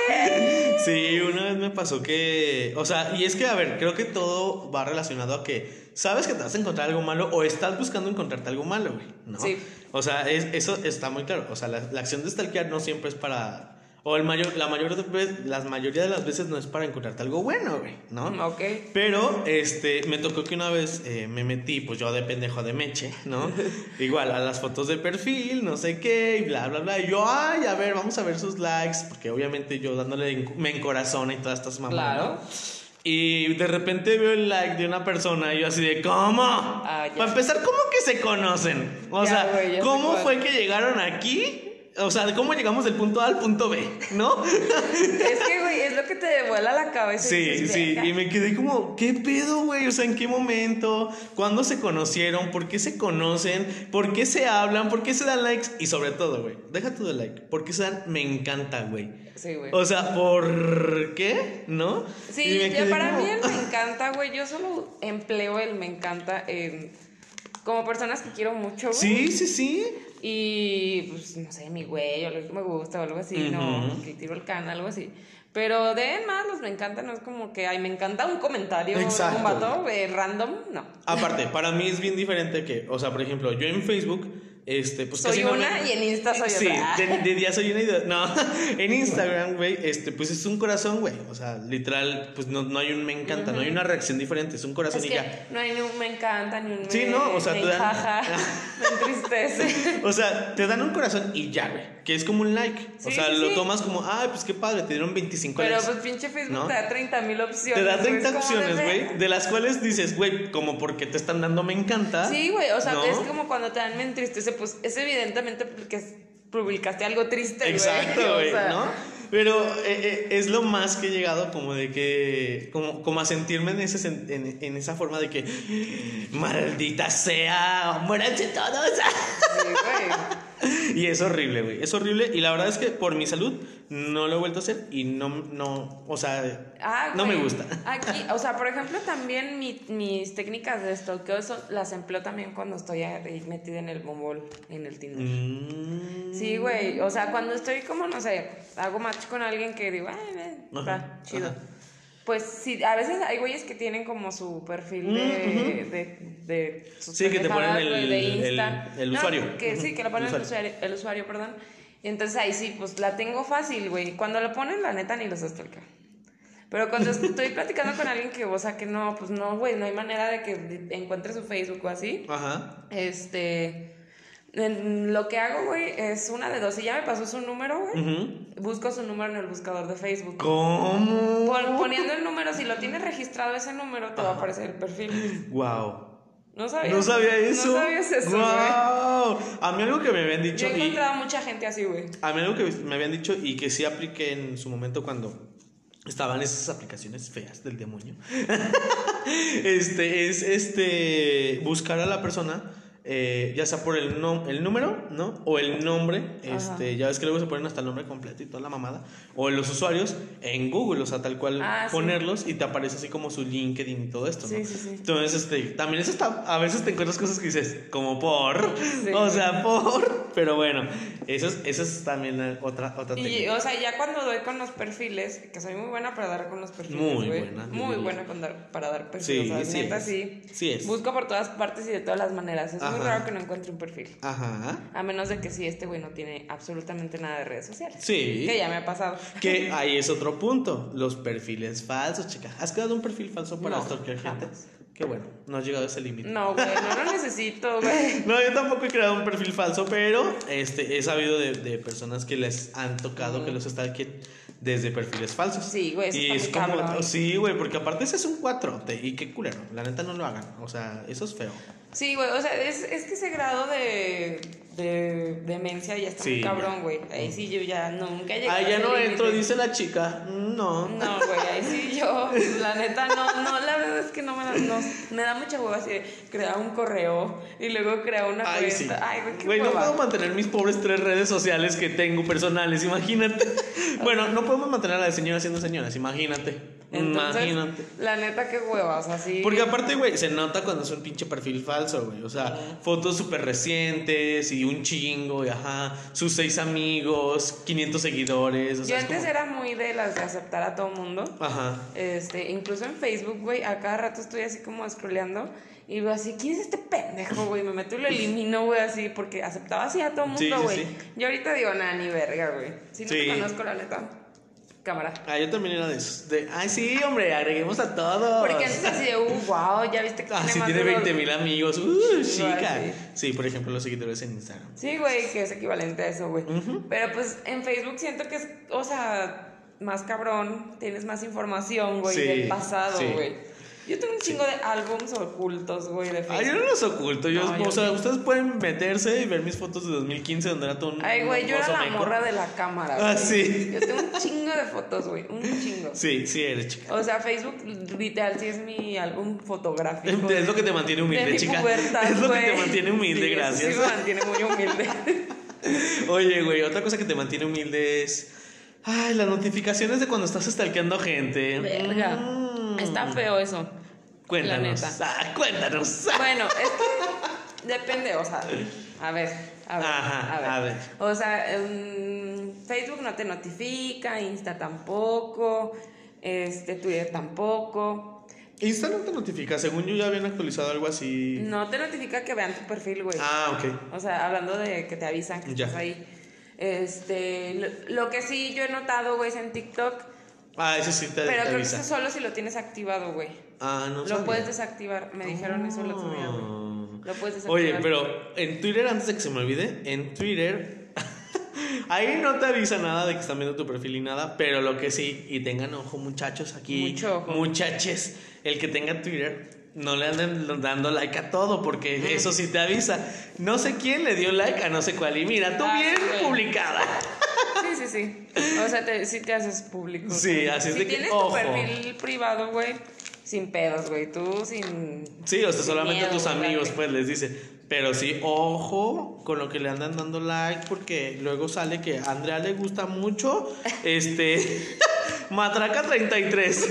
S2: crees?
S1: Sí, una vez me pasó que, o sea, y es que, a ver, creo que todo va relacionado a que sabes que te vas a encontrar algo malo o estás buscando encontrarte algo malo, güey, ¿no?
S2: Sí.
S1: O sea, es- eso está muy claro. O sea, la, la acción de stalkear no siempre es para, o el mayor, la mayor de las mayoría de las veces no es para encontrarte algo bueno, güey, ¿no?
S2: Ok.
S1: Pero, este, me tocó que una vez eh, me metí, pues yo de pendejo de meche, ¿no? Igual a las fotos de perfil, no sé qué, y bla, bla, bla. Y yo, ay, a ver, vamos a ver sus likes, porque obviamente yo dándole, en- me encorazona y todas estas mamadas.
S2: Claro.
S1: ¿no? Y de repente veo el like de una persona y yo así de, ¿cómo?
S2: Ah.
S1: Para empezar, ¿cómo que se conocen? O
S2: Ya,
S1: sea, ¿cómo fue que llegaron aquí? O sea, ¿cómo llegamos del punto A al punto B? ¿No?
S2: Es que, güey, es lo que te vuela la cabeza. y
S1: Sí,
S2: dices,
S1: sí, y me quedé como, ¿qué pedo, güey? O sea, ¿en qué momento? ¿Cuándo se conocieron? ¿Por qué se conocen? ¿Por qué se hablan? ¿Por qué se dan likes? Y sobre todo, güey, deja de like, ¿por qué se dan me encanta, güey?
S2: Sí, güey.
S1: O sea, ¿por qué? ¿No? Y
S2: Sí, ya para
S1: como-
S2: mí el me encanta, güey. Yo solo empleo el me encanta en- como personas que quiero mucho, güey.
S1: Sí, sí, sí.
S2: Y, pues, no sé, mi güey, o lo que me gusta, o algo así, ¿no? Que tiro el can, algo así. Pero de más, los me encanta, no es como que, ay, me encanta un comentario
S1: Exacto.
S2: un vato eh, random, no.
S1: Aparte, para mí es bien diferente que, o sea, por ejemplo, yo en Facebook, este, pues
S2: Soy
S1: casi
S2: una y en Insta soy
S1: Sí,
S2: otra.
S1: de, de día soy una y de... No, en Instagram, güey, este, pues es un corazón, güey. O sea, literal, pues no, no hay un me encanta, no hay una reacción diferente, es un corazón
S2: Es
S1: y
S2: que
S1: ya.
S2: no hay ni un me encanta, ni un me,
S1: Sí, ¿no? O sea,
S2: me
S1: te dan-
S2: encaja, me entristece.
S1: O sea, te dan un corazón y ya, güey. Que es como un like. o
S2: Sí,
S1: sea,
S2: sí,
S1: lo
S2: sí.
S1: tomas como, ay, pues qué padre, te dieron 25
S2: Pero
S1: likes.
S2: pues pinche Facebook
S1: ¿No?
S2: te da 30 mil opciones.
S1: te da
S2: güey,
S1: 30
S2: es como de
S1: opciones, güey, de las cuales dices, güey, como porque te están dando me encanta.
S2: Sí, güey, o sea,
S1: ¿no?
S2: es como cuando te dan me entristece, pues es evidentemente porque publicaste algo triste, güey.
S1: Exacto,
S2: O
S1: güey,
S2: sea,
S1: ¿no? Pero eh, eh, es lo más que he llegado como de que, como, como a sentirme en, ese, en, en esa forma de que, maldita sea, muéranse todos.
S2: Sí, güey.
S1: y es horrible, güey, es horrible. Y la verdad es que por mi salud no lo he vuelto a hacer y no, no, o sea,
S2: Ah,
S1: no me gusta.
S2: Aquí, o sea, por ejemplo, también mi- mis técnicas de stalkeo las empleo también cuando estoy ahí metida en el bombol, en el Tinder.
S1: Mm,
S2: Sí, güey. O sea, cuando estoy como, no sé, hago match con alguien que digo, ay, está chido.
S1: ajá.
S2: Pues sí, a veces hay güeyes que tienen como su perfil de,
S1: Mm,
S2: de, de sus
S1: Sí, que te ponen el-
S2: de Insta.
S1: el
S2: No,
S1: usuario.
S2: Que sí, que lo ponen
S1: el
S2: usuario, el usuario, perdón. Y entonces ahí sí, pues la tengo fácil, güey. Cuando lo ponen, la neta, ni los stalkeo. Pero cuando estoy platicando con alguien que, o sea, que no, pues no, güey, no hay manera de que encuentre su Facebook o así.
S1: Ajá.
S2: Este. En- lo que hago, güey, es una de dos. Si ya me pasó su número, güey, busco su número en el buscador de Facebook.
S1: ¿Cómo?
S2: Pon- poniendo el número, si lo tienes registrado ese número, te va a aparecer el perfil.
S1: Wow.
S2: ¿No sabías?
S1: No sabía eso.
S2: No sabías eso.
S1: Wow. A mí algo que me habían
S2: Yo
S1: dicho
S2: he
S1: y
S2: encontrado mucha gente así, güey.
S1: a mí algo que me habían dicho y que sí apliqué en su momento cuando estaban esas aplicaciones feas del demonio. este es este buscar a la persona eh, ya sea por el, nom- el número, ¿no? O el nombre, este, ya ves que luego se ponen hasta el nombre completo y toda la mamada, o los usuarios en Google, o sea, tal cual
S2: Ah, sí.
S1: ponerlos y te aparece así como su LinkedIn y todo esto, ¿no?
S2: Sí, sí, sí.
S1: Entonces, este, también eso está, a veces te encuentras cosas que dices, como por, o sea, por, pero bueno, eso es, eso es también otra, otra
S2: Y,
S1: técnica.
S2: o sea, ya cuando doy con los perfiles, que soy muy buena para dar con los perfiles,
S1: Muy buena,
S2: Muy buena con dar- para dar perfiles.
S1: Sí,
S2: o sea,
S1: sí
S2: neta,
S1: es.
S2: sí.
S1: Sí es.
S2: Busco por todas partes y de todas las maneras. Muy raro que no encuentre un perfil.
S1: Ajá.
S2: A menos de que sí, este güey no tiene absolutamente nada de redes sociales.
S1: Sí.
S2: Que ya me ha pasado.
S1: Que ahí es otro punto, los perfiles falsos, chica. ¿Has creado un perfil falso para
S2: No,
S1: stalkear gente? Qué bueno, no has llegado a ese límite.
S2: No, güey, no lo necesito, güey.
S1: No, yo tampoco he creado un perfil falso, pero este, he sabido de, de personas que les han tocado que los stalkeen desde perfiles falsos.
S2: Sí, güey, eso
S1: Y es como,
S2: cabrón.
S1: sí, güey, porque aparte ese es un cuatrote y qué culero. La neta no lo hagan, o sea, eso es feo.
S2: Sí, güey, o sea, es, es que ese grado de, de demencia ya está
S1: Sí,
S2: muy cabrón, güey. Ahí sí yo ya nunca he llegado
S1: Ah,
S2: a
S1: ya no
S2: límite.
S1: entro, dice la chica. No.
S2: No, güey, ahí sí yo, la neta, no, no, la verdad es que no me da, no, me da mucha hueva así de crear un correo y luego crear una
S1: Ay,
S2: cuenta.
S1: sí.
S2: Ay, güey, qué
S1: Güey, no puedo mantener mis pobres tres redes sociales que tengo personales, imagínate. bueno, no podemos mantener a la de señoras siendo señoras, imagínate.
S2: Entonces,
S1: imagínate.
S2: la neta, qué huevas, así.
S1: Porque aparte, güey, se nota cuando es un pinche perfil falso, güey. O sea, fotos súper recientes y un chingo, y ajá, sus seis amigos, 500 seguidores. O
S2: Yo
S1: sea,
S2: antes
S1: como-
S2: era muy de las de aceptar a todo mundo.
S1: Ajá.
S2: Este, incluso en Facebook, güey, a cada rato estoy así como scrolleando y veo así, ¿quién es este pendejo, güey? Me meto y lo elimino, güey, así, porque aceptaba así a todo
S1: Sí,
S2: mundo,
S1: sí,
S2: güey.
S1: sí.
S2: Yo ahorita digo, nada, ni verga, güey. Si no
S1: Sí.
S2: te conozco, la neta, cámara.
S1: Ah, yo también era de esos. De, ay, sí, hombre, agreguemos a todos.
S2: Porque antes así de, uh, wow, ya viste que
S1: Ah, sí,
S2: más
S1: tiene
S2: de los-
S1: 20 mil amigos. Uh, chica.
S2: sí.
S1: Sí, por ejemplo, los seguidores en Instagram.
S2: Sí, güey, que es equivalente a eso, güey. Pero pues en Facebook siento que es, o sea, más cabrón, tienes más información, güey,
S1: Sí,
S2: del pasado,
S1: sí.
S2: güey. Yo tengo un chingo de álbums ocultos, güey, de
S1: Ah,
S2: Facebook.
S1: yo no los oculto. Yo,
S2: No, yo
S1: o sea, ustedes pueden meterse y ver mis fotos de 2015 donde era todo un.
S2: Ay, güey, yo era la
S1: meco.
S2: morra de la cámara.
S1: Ah,
S2: güey.
S1: sí.
S2: Yo tengo un chingo de fotos, güey, un chingo.
S1: Sí, sí, eres chica.
S2: O sea, Facebook literal sí es mi álbum fotográfico.
S1: Es lo que te mantiene humilde,
S2: de mi
S1: chica.
S2: pubertad,
S1: es lo que te mantiene humilde,
S2: Sí,
S1: gracias.
S2: Sí, me mantiene muy humilde.
S1: Oye, güey, otra cosa que te mantiene humilde es. Ay, las notificaciones de cuando estás stalkeando gente.
S2: Verga.
S1: Mm.
S2: Está feo eso.
S1: Cuéntanos.
S2: La neta.
S1: Ah, cuéntanos.
S2: Bueno, es que depende, o sea, a ver, a ver,
S1: Ajá,
S2: a ver.
S1: a ver.
S2: O sea, em, Facebook no te notifica, Insta tampoco, este, Twitter tampoco.
S1: Insta no te notifica. Según yo ya habían actualizado algo así.
S2: No te notifica que vean tu perfil, güey.
S1: Ah, ok.
S2: O sea, hablando de que te avisan que
S1: Ya.
S2: estás ahí. Este, lo, lo que sí yo he notado, güey, es en TikTok,
S1: Ah, eso sí te,
S2: pero
S1: te
S2: creo que
S1: avisa.
S2: eso solo si lo tienes activado, güey.
S1: Ah, no
S2: Lo
S1: sabía.
S2: puedes desactivar, me dijeron eso el otro día, güey.
S1: Oh.
S2: Lo puedes desactivar.
S1: Oye, pero en Twitter, antes de que se me olvide, en Twitter, ahí no te avisa nada de que están viendo tu perfil y nada, pero lo que sí, y tengan ojo muchachos aquí,
S2: Mucho ojo.
S1: muchaches, el que tenga Twitter, no le anden dando like a todo, porque eso sí te avisa. No sé quién le dio like a no sé cuál, y mira, tú
S2: Ay,
S1: bien
S2: güey.
S1: publicada.
S2: Sí, sí, sí. O sea, te, sí te haces público.
S1: Sí, así es
S2: si
S1: de que,
S2: tienes
S1: ojo.
S2: tu perfil privado, güey, sin pedos, güey. Tú sin.
S1: Sí, o sea, solamente
S2: miedo,
S1: tus amigos, pues les dice. Pero sí, ojo con lo que le andan dando like, porque luego sale que a Andrea le gusta mucho. Este. Matraca 33.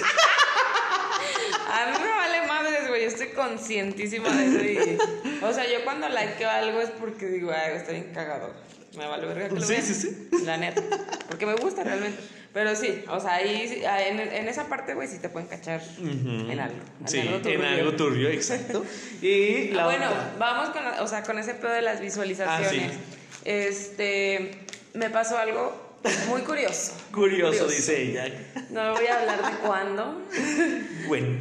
S2: A mí me vale madres, güey. Yo estoy conscientísima de eso. Y, o sea, yo cuando likeo algo es porque digo, ay, está bien cagado. Me vale verga que lo
S1: Sí,
S2: vean.
S1: sí, sí.
S2: La neta. Porque me gusta realmente. Pero sí, o sea, ahí, ah, en, en esa parte, güey, sí te pueden cachar en algo. En
S1: Sí,
S2: algo
S1: en
S2: turbio.
S1: algo turbio, exacto. Y la
S2: Ah, bueno,
S1: otra.
S2: vamos con, o sea, con ese pedo de las visualizaciones.
S1: Ah,
S2: Este, me pasó algo muy curioso.
S1: Curioso, dice ella.
S2: No voy a hablar de cuándo,
S1: Bueno,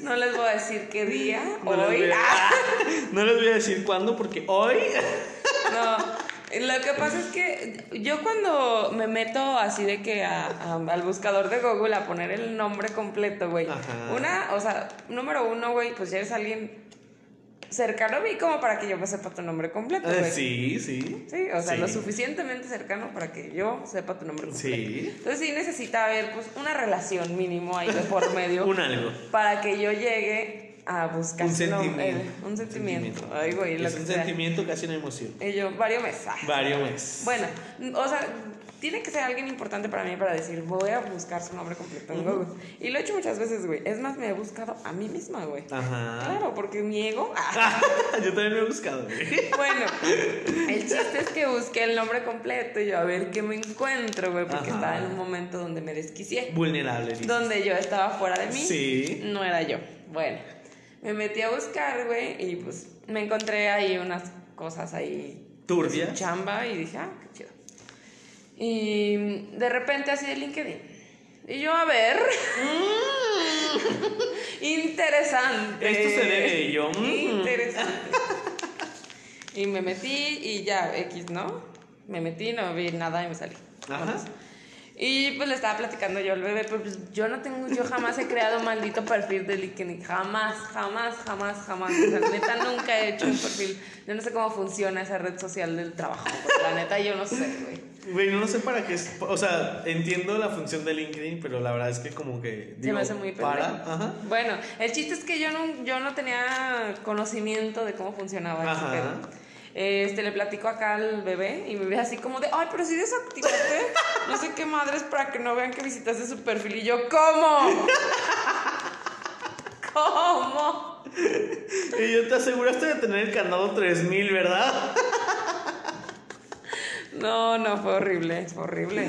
S2: no les voy a decir qué día,
S1: no
S2: hoy.
S1: a, no les voy a decir cuándo, porque hoy.
S2: No, lo que pasa es que yo cuando me meto así de que a- a- al buscador de Google a poner el nombre completo, güey. Una, o sea, número uno, güey, pues ya eres alguien cercano a mí como para que yo me sepa tu nombre completo,
S1: Eh, sí, sí.
S2: Sí, o sea,
S1: Sí.
S2: lo suficientemente cercano para que yo sepa tu nombre completo.
S1: Sí.
S2: Entonces sí necesita haber pues una relación mínimo ahí de por medio
S1: Un algo.
S2: para que yo llegue a buscar
S1: Un
S2: no,
S1: sentimiento.
S2: el- un sentimiento. Ay, güey, lo
S1: Es
S2: que
S1: un
S2: sea.
S1: sentimiento, casi una emoción.
S2: Y yo, varios meses.
S1: Varios meses.
S2: Bueno, o sea, tiene que ser alguien importante para mí para decir, voy a buscar su nombre completo en Google. Y lo he hecho muchas veces, güey. Es más, me he buscado a mí misma, güey.
S1: Ajá.
S2: Claro, porque mi ego. ah.
S1: Yo también me he buscado, güey.
S2: Bueno, el chiste es que busqué el nombre completo y yo a ver qué me encuentro, güey, porque
S1: Ajá.
S2: estaba en un momento donde me desquicié.
S1: Vulnerable.
S2: Donde yo estaba fuera de mí.
S1: Sí.
S2: No era yo. Bueno, me metí a buscar, güey, y pues me encontré ahí unas cosas ahí.
S1: Turbias.
S2: chamba y dije, ah, qué chido. Y de repente así de LinkedIn. Y yo, a ver. Interesante.
S1: Esto se debe yo, mm.
S2: Interesante. y me metí y ya, X, ¿no? Me metí, no vi nada y me salí.
S1: Ajá.
S2: Y pues le estaba platicando yo al bebé, pero pues yo no tengo, yo jamás he creado un maldito perfil de LinkedIn, jamás, jamás, jamás, jamás. O sea, neta nunca he hecho un perfil. Yo no sé cómo funciona esa red social del trabajo, porque la neta yo no sé, güey.
S1: Güey, no sé para qué es. O sea, entiendo la función de LinkedIn, pero la verdad es que como que.
S2: Se me hace muy
S1: para. Ajá.
S2: Bueno, el chiste es que yo no, yo no tenía conocimiento de cómo funcionaba ese
S1: Ajá.
S2: pedo. Este, le platico acá al bebé y me ve así como de, ay, pero si desactivaste no sé qué madres para que no vean que visitaste su perfil. Y yo, ¿cómo? ¿Cómo?
S1: Y yo te aseguraste de tener el candado 3000, ¿verdad?
S2: No, no, fue horrible, fue horrible.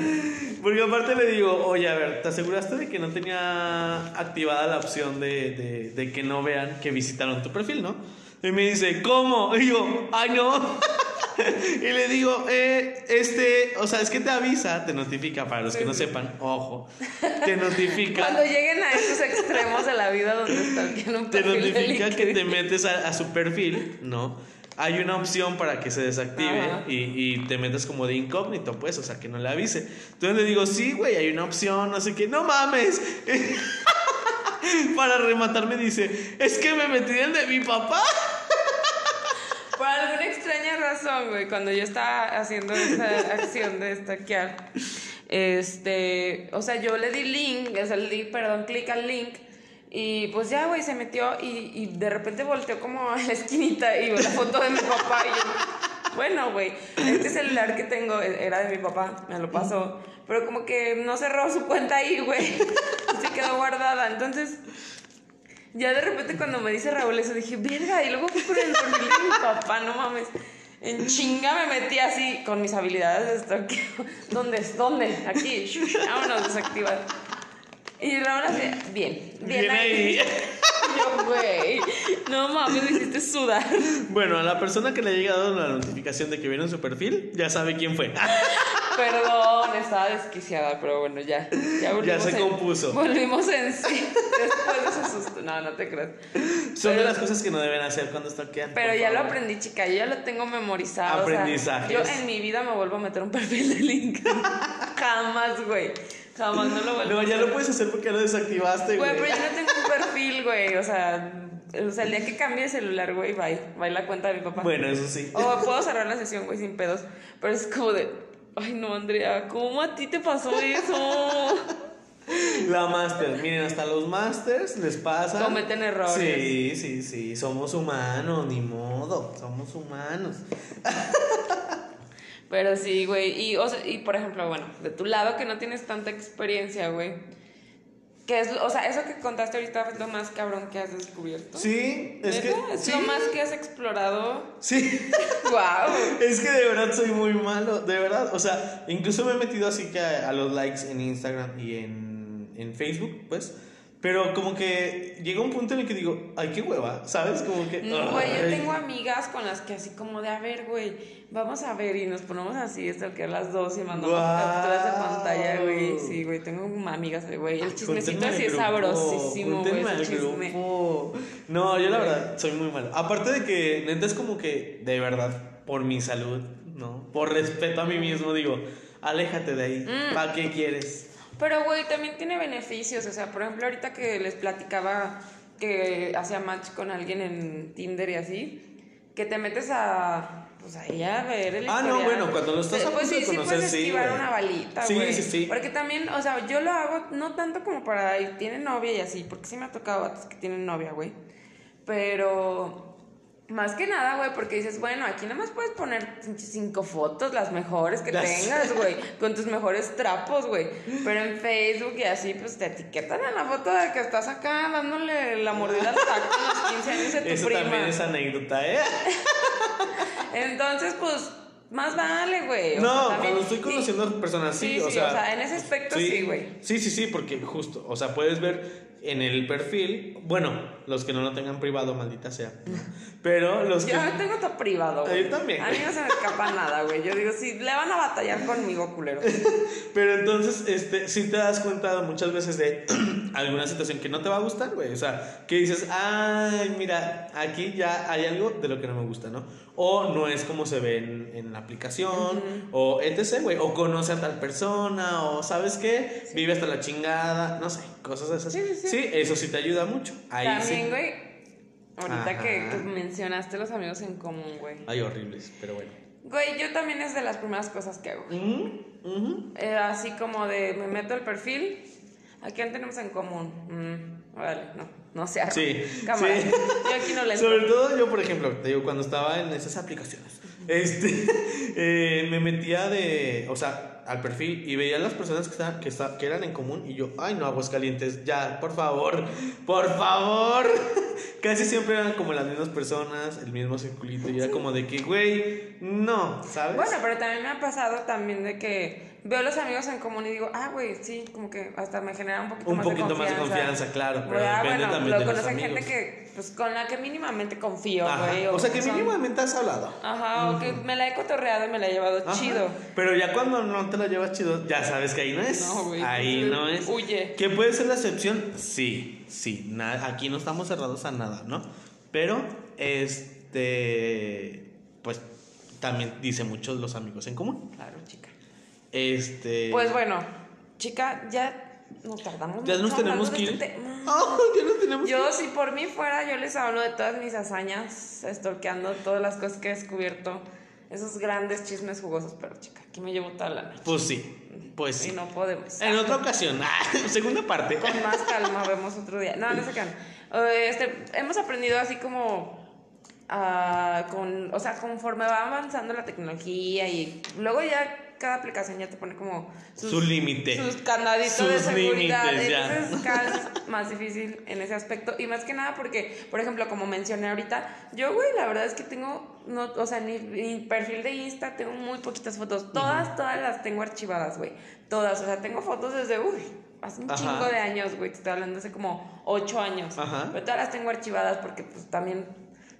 S1: Porque aparte le digo, oye, a ver, ¿te aseguraste de que no tenía activada la opción de, de, de que no vean que visitaron tu perfil, no? Y me dice, ¿cómo? Y yo, ay, no. y le digo, eh, este, o sea, es que te avisa, te notifica, para los que no sepan, ojo, te notifica.
S2: Cuando lleguen a esos extremos de la vida donde están un
S1: te
S2: perfil de
S1: notifica que te metes a, a su perfil, ¿no? Hay una opción para que se desactive y, y te metes como de incógnito, pues, o sea, que no le avise. Entonces le digo, sí, güey, hay una opción, no sé qué, no mames. para rematar me dice, es que me metí en el de mi papá.
S2: Por alguna extraña razón, güey, cuando yo estaba haciendo esa acción de stackear, este, o sea, yo le di link, o sea, le di, perdón, clic al link y pues ya, güey, se metió y, y de repente volteó como a la esquinita y la foto de mi papá y yo, bueno, güey, este celular que tengo era de mi papá, me lo pasó, pero como que no cerró su cuenta ahí, güey, se quedó guardada, entonces... Ya de repente cuando me dice Raúl eso dije, verga, y luego fui con el perfil de mi papá, no mames. En chinga me metí así con mis habilidades de stalkeo. ¿Dónde es? ¿Dónde? Aquí. Vámonos, desactivar. Y Raúl así, bien, bien,
S1: Bien ahí.
S2: Y yo, güey, no mames, me hiciste sudar.
S1: Bueno, a la persona que le ha llegado la notificación de que vieron su perfil, ya sabe quién fue.
S2: Perdón, estaba desquiciada, pero bueno, ya. Ya, volvimos
S1: se
S2: en-
S1: compuso.
S2: Volvimos en sí. Después de ese susto. No, no te creas.
S1: Son de las cosas que no deben hacer cuando stalkean.
S2: Pero ya lo aprendí, chica. Yo ya lo tengo memorizado. o sea,
S1: Aprendizajes.
S2: yo en mi vida me vuelvo a meter un perfil de LinkedIn. Jamás, güey. Jamás no lo vuelvo
S1: No,
S2: a
S1: ya
S2: hacer.
S1: lo puedes hacer porque ya lo desactivaste,
S2: Güey,
S1: güey.
S2: pero yo no tengo un perfil, güey. O sea, o sea, el día que cambie de celular, güey, bye. Bye la cuenta de mi papá.
S1: Bueno, eso sí.
S2: O puedo cerrar la sesión, güey, sin pedos. Pero es como de. Ay, no, Andrea, ¿cómo a ti te pasó eso?
S1: La master, miren, hasta los masters les pasa.
S2: Cometen errores.
S1: Sí, sí, sí, somos humanos, ni modo, somos humanos.
S2: Pero sí, güey. Y, o sea, y por ejemplo, bueno, de tu lado que no tienes tanta experiencia, güey. Que es, o sea, eso que contaste ahorita es lo más cabrón que has descubierto.
S1: Sí, es que.
S2: ¿Neta? Es
S1: sí,
S2: lo más que has explorado.
S1: Sí,
S2: ¡Wow!
S1: es que de verdad soy muy malo, de verdad. O sea, incluso me he metido así que a, a los likes en Instagram y en, en Facebook, pues. Pero como que llega un punto en el que digo, ay, qué hueva, ¿sabes? Como que.
S2: No, güey, yo tengo amigas con las que así como de, a ver, güey, vamos a ver y nos ponemos así, a las dos y mandamos
S1: Guau.
S2: capturas de pantalla, güey. Sí, güey, tengo amigas, güey. El chismecito así es sabrosísimo, güey, chisme.
S1: No, yo la verdad soy muy malo. Aparte de que, neta, es como que, de verdad, por mi salud, ¿no? Por respeto a mí mismo, digo, aléjate de ahí.
S2: Mm.
S1: ¿Para qué quieres?
S2: Pero, güey, también tiene beneficios. O sea, por ejemplo, ahorita que les platicaba que hacía match con alguien en Tinder y así, que te metes a. Pues ahí a ver el
S1: Ah, no, bueno, cuando lo estás a
S2: Pues
S1: punto
S2: sí,
S1: de
S2: sí
S1: conocer,
S2: puedes
S1: sí,
S2: esquivar
S1: güey.
S2: una balita,
S1: Sí, sí, sí.
S2: Porque también, o sea, yo lo hago no tanto como para. Tiene novia y así, porque sí me ha tocado vatos que tienen novia, güey. pero más que nada, güey, porque dices, bueno, aquí nada más puedes poner cinco fotos, las mejores que tengas, güey, con tus mejores trapos, güey. Pero en Facebook y así, pues te etiquetan en la foto de que estás acá dándole la mordida al taco en los 15 años de tu
S1: Eso
S2: prima.
S1: también es anécdota, ¿eh?
S2: Entonces, pues, más vale, güey. O
S1: No,
S2: sea, también-
S1: cuando estoy conociendo a personas, sí,
S2: Sí,
S1: o
S2: sí,
S1: sea.
S2: o sea, en ese aspecto sí, güey.
S1: Sí, sí, sí, porque justo, o sea, puedes ver en el perfil, bueno, los que no lo tengan privado, maldita sea, ¿no? pero los que...
S2: Yo tengo todo privado, güey.
S1: Yo también,
S2: A mí no se me escapa nada, güey. Yo digo, si le van a batallar conmigo, culero.
S1: Pero entonces, este, sí te das cuenta muchas veces de alguna situación que no te va a gustar, güey. O sea, que dices, ay, mira, aquí ya hay algo de lo que no me gusta, ¿no? O no es como se ve en, en la aplicación, o etc., güey. O conoce a tal persona, o ¿sabes qué? Vive hasta la chingada, no sé, cosas de esas.
S2: Sí, sí, sí.
S1: eso sí te ayuda mucho. Ahí
S2: También,
S1: sí.
S2: güey, ahorita que, mencionaste los amigos en común, güey.
S1: Hay horribles, pero bueno.
S2: Güey, yo también es de las primeras cosas que hago.
S1: Ujú.
S2: Eh, así como de, me meto al perfil, ¿a quién tenemos en común? Mm, vale, no, no sé.
S1: Sí,
S2: Cámara.
S1: sí.
S2: Yo aquí no le.
S1: Sobre todo yo, por ejemplo, te digo, cuando estaba en esas aplicaciones, este, eh, me metía de, o sea, al perfil y veía las personas que, estaban, que, esta- que eran en común y yo, ay no, Aguascalientes, ya, por favor, por favor. Casi siempre eran como las mismas personas, el mismo circulito y era como de que, güey, no, ¿sabes?
S2: Bueno, pero también me ha pasado también de que veo los amigos en común y digo, ah, güey, sí, como que hasta me genera un poquito
S1: Un
S2: más
S1: poquito
S2: de
S1: más
S2: confianza.
S1: de confianza, claro, pero
S2: ah,
S1: depende
S2: bueno,
S1: también
S2: lo
S1: de
S2: conocen gente que, pues, con la que mínimamente confío, güey.
S1: O sea, que
S2: son-
S1: mínimamente has hablado.
S2: Ajá, o que me la he cotorreado y me la he llevado
S1: Ajá.
S2: chido.
S1: Pero ya cuando no te la llevas chido, ya sabes que ahí no es.
S2: No, güey,
S1: Ahí no es.
S2: huye.
S1: ¿Que puede ser la excepción? Sí, sí. aquí no estamos cerrados a nada, ¿no? Pero, este. Pues también dice muchos los amigos en común.
S2: Claro, chica.
S1: Este.
S2: Pues bueno, chica, ya nos tardamos
S1: Ya nos tenemos que ir.
S2: este tema.
S1: ¡Ah! ya nos tenemos
S2: Yo, si por mí fuera, yo les hablo de todas mis hazañas, estorqueando todas las cosas que he descubierto, esos grandes chismes jugosos, pero chica, aquí me llevo toda la noche.
S1: Pues sí. Pues
S2: Y
S1: sí.
S2: no podemos.
S1: En otra ocasión. ah, segunda parte.
S2: Con más calma vemos otro día. No, no se. Eh, Este, hemos aprendido así como. ah, con, o sea, conforme va avanzando la tecnología y luego ya cada aplicación ya te pone como
S1: Su límite.
S2: sus candaditos de
S1: Sus
S2: seguridad.
S1: límites, ya.
S2: Entonces cada vez es más difícil en ese aspecto. Y más que nada porque, por ejemplo, como mencioné ahorita, yo, güey, la verdad es que tengo, no, o sea, mi, mi perfil de Insta tengo muy poquitas fotos. Todas, todas las tengo archivadas, güey. Todas. O sea, tengo fotos desde, uy, hace un
S1: Ajá.
S2: chingo de años, güey. Te estoy hablando hace como ocho años.
S1: Ajá.
S2: Pero todas las tengo archivadas porque, pues, también...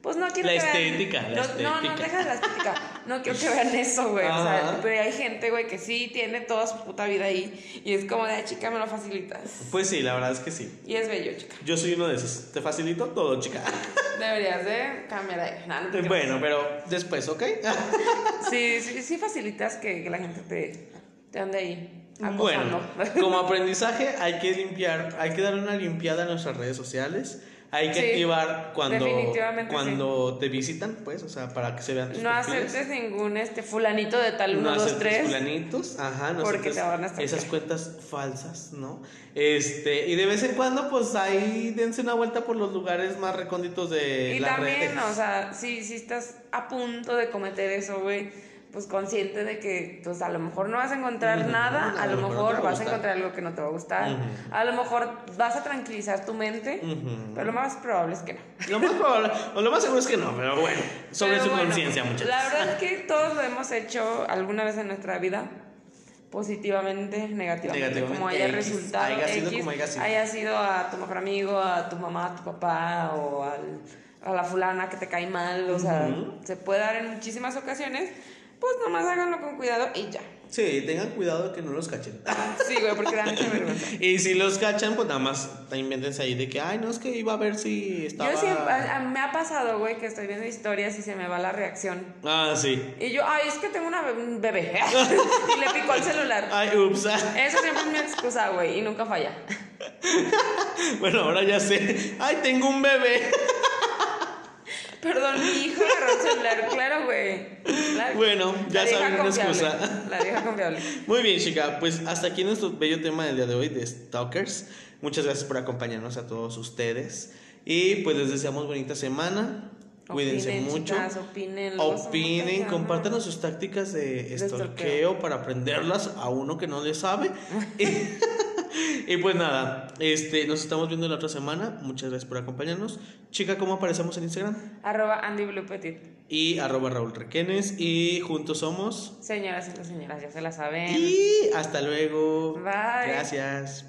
S2: Pues no quiero
S1: La
S2: que vean-
S1: estética, la
S2: no, No, no,
S1: estética.
S2: deja de la estética. No quiero que vean eso, güey. O sea, pero hay gente, güey, que sí tiene toda su puta vida ahí. Y es como de, "Ay, chica, me lo facilitas.
S1: Pues sí, la verdad es que sí.
S2: Y es bello, chica.
S1: Yo soy uno de esos. Te facilito todo, chica.
S2: Deberías de cambiar ahí. No, no.
S1: Bueno, pero después, ¿ok?
S2: Sí, sí, sí facilitas que, que la gente te, te ande ahí
S1: Bueno, como aprendizaje hay que limpiar, hay que dar una limpiada a nuestras redes sociales. Hay que
S2: Sí,
S1: activar cuando, cuando te visitan, pues, o sea, para que se vean tus
S2: no
S1: perfiles.
S2: aceptes ningún este fulanito de tal
S1: no
S2: 1, 2,
S1: aceptes
S2: 3.
S1: fulanitos, ajá, no
S2: porque te van a stalkear.
S1: esas cuentas falsas, ¿no? Este, y de vez en cuando, pues ahí dense una vuelta por los lugares más recónditos de
S2: Y
S1: la
S2: también, o sea, si, si estás a punto de cometer eso, güey, pues consciente de que pues a lo mejor no vas a encontrar nada, a, lo mejor
S1: no te va a
S2: vas a
S1: gustar.
S2: encontrar algo que no te va a gustar, a lo mejor vas a tranquilizar tu mente, pero lo más probable es que no.
S1: Lo más probable, o lo más seguro es que no, pero bueno, sobre
S2: Pero
S1: su
S2: bueno,
S1: conciencia, muchachos.
S2: La verdad es que todos lo hemos hecho alguna vez en nuestra vida. Positivamente, negativamente,
S1: Negativamente,
S2: como haya
S1: X,
S2: resultado,
S1: haya sido
S2: X,
S1: como haya sido.
S2: haya sido a tu mejor amigo, a tu mamá, a tu papá o al- a la fulana que te cae mal, o sea, se puede dar en muchísimas ocasiones, pues nomás háganlo con cuidado y ya.
S1: Sí, tengan cuidado que no los cachen.
S2: Sí, güey, porque da mucha vergüenza.
S1: y si los cachan, pues nada más invéntense ahí de que, ay, no, es que iba a ver si estaba...
S2: Yo siempre, a- a- me ha pasado, güey, que estoy viendo historias y se me va la reacción.
S1: Ah, sí.
S2: Y yo, ay, es que tengo una un bebé. y le picó el celular.
S1: Ay, ups.
S2: Eso siempre es mi excusa, güey, y nunca falla.
S1: bueno, ahora ya sé. Ay, tengo un bebé.
S2: Perdón, mi hijo agarró el celular, claro, güey.
S1: Bueno, ya saben una excusa.
S2: La vieja confiable.
S1: Muy bien, chica. Pues hasta aquí nuestro bello tema del día de hoy de Stalkers. Muchas gracias por acompañarnos a todos ustedes. Y pues les deseamos bonita semana. Cuídense
S2: Opinen,
S1: mucho.
S2: chicas, opinen.
S1: Opinen, compártanos sus tácticas de
S2: De
S1: estorqueo para aprenderlas a uno que no le sabe. y pues nada, este, nos estamos viendo la otra semana. Muchas gracias por acompañarnos. Chica, ¿cómo aparecemos en Instagram?
S2: Arroba Andy Blue Petit.
S1: Y arroba Raúl Requenes. Y juntos somos.
S2: Señoras y señoras, ya se la saben.
S1: Y hasta luego.
S2: Bye.
S1: Gracias.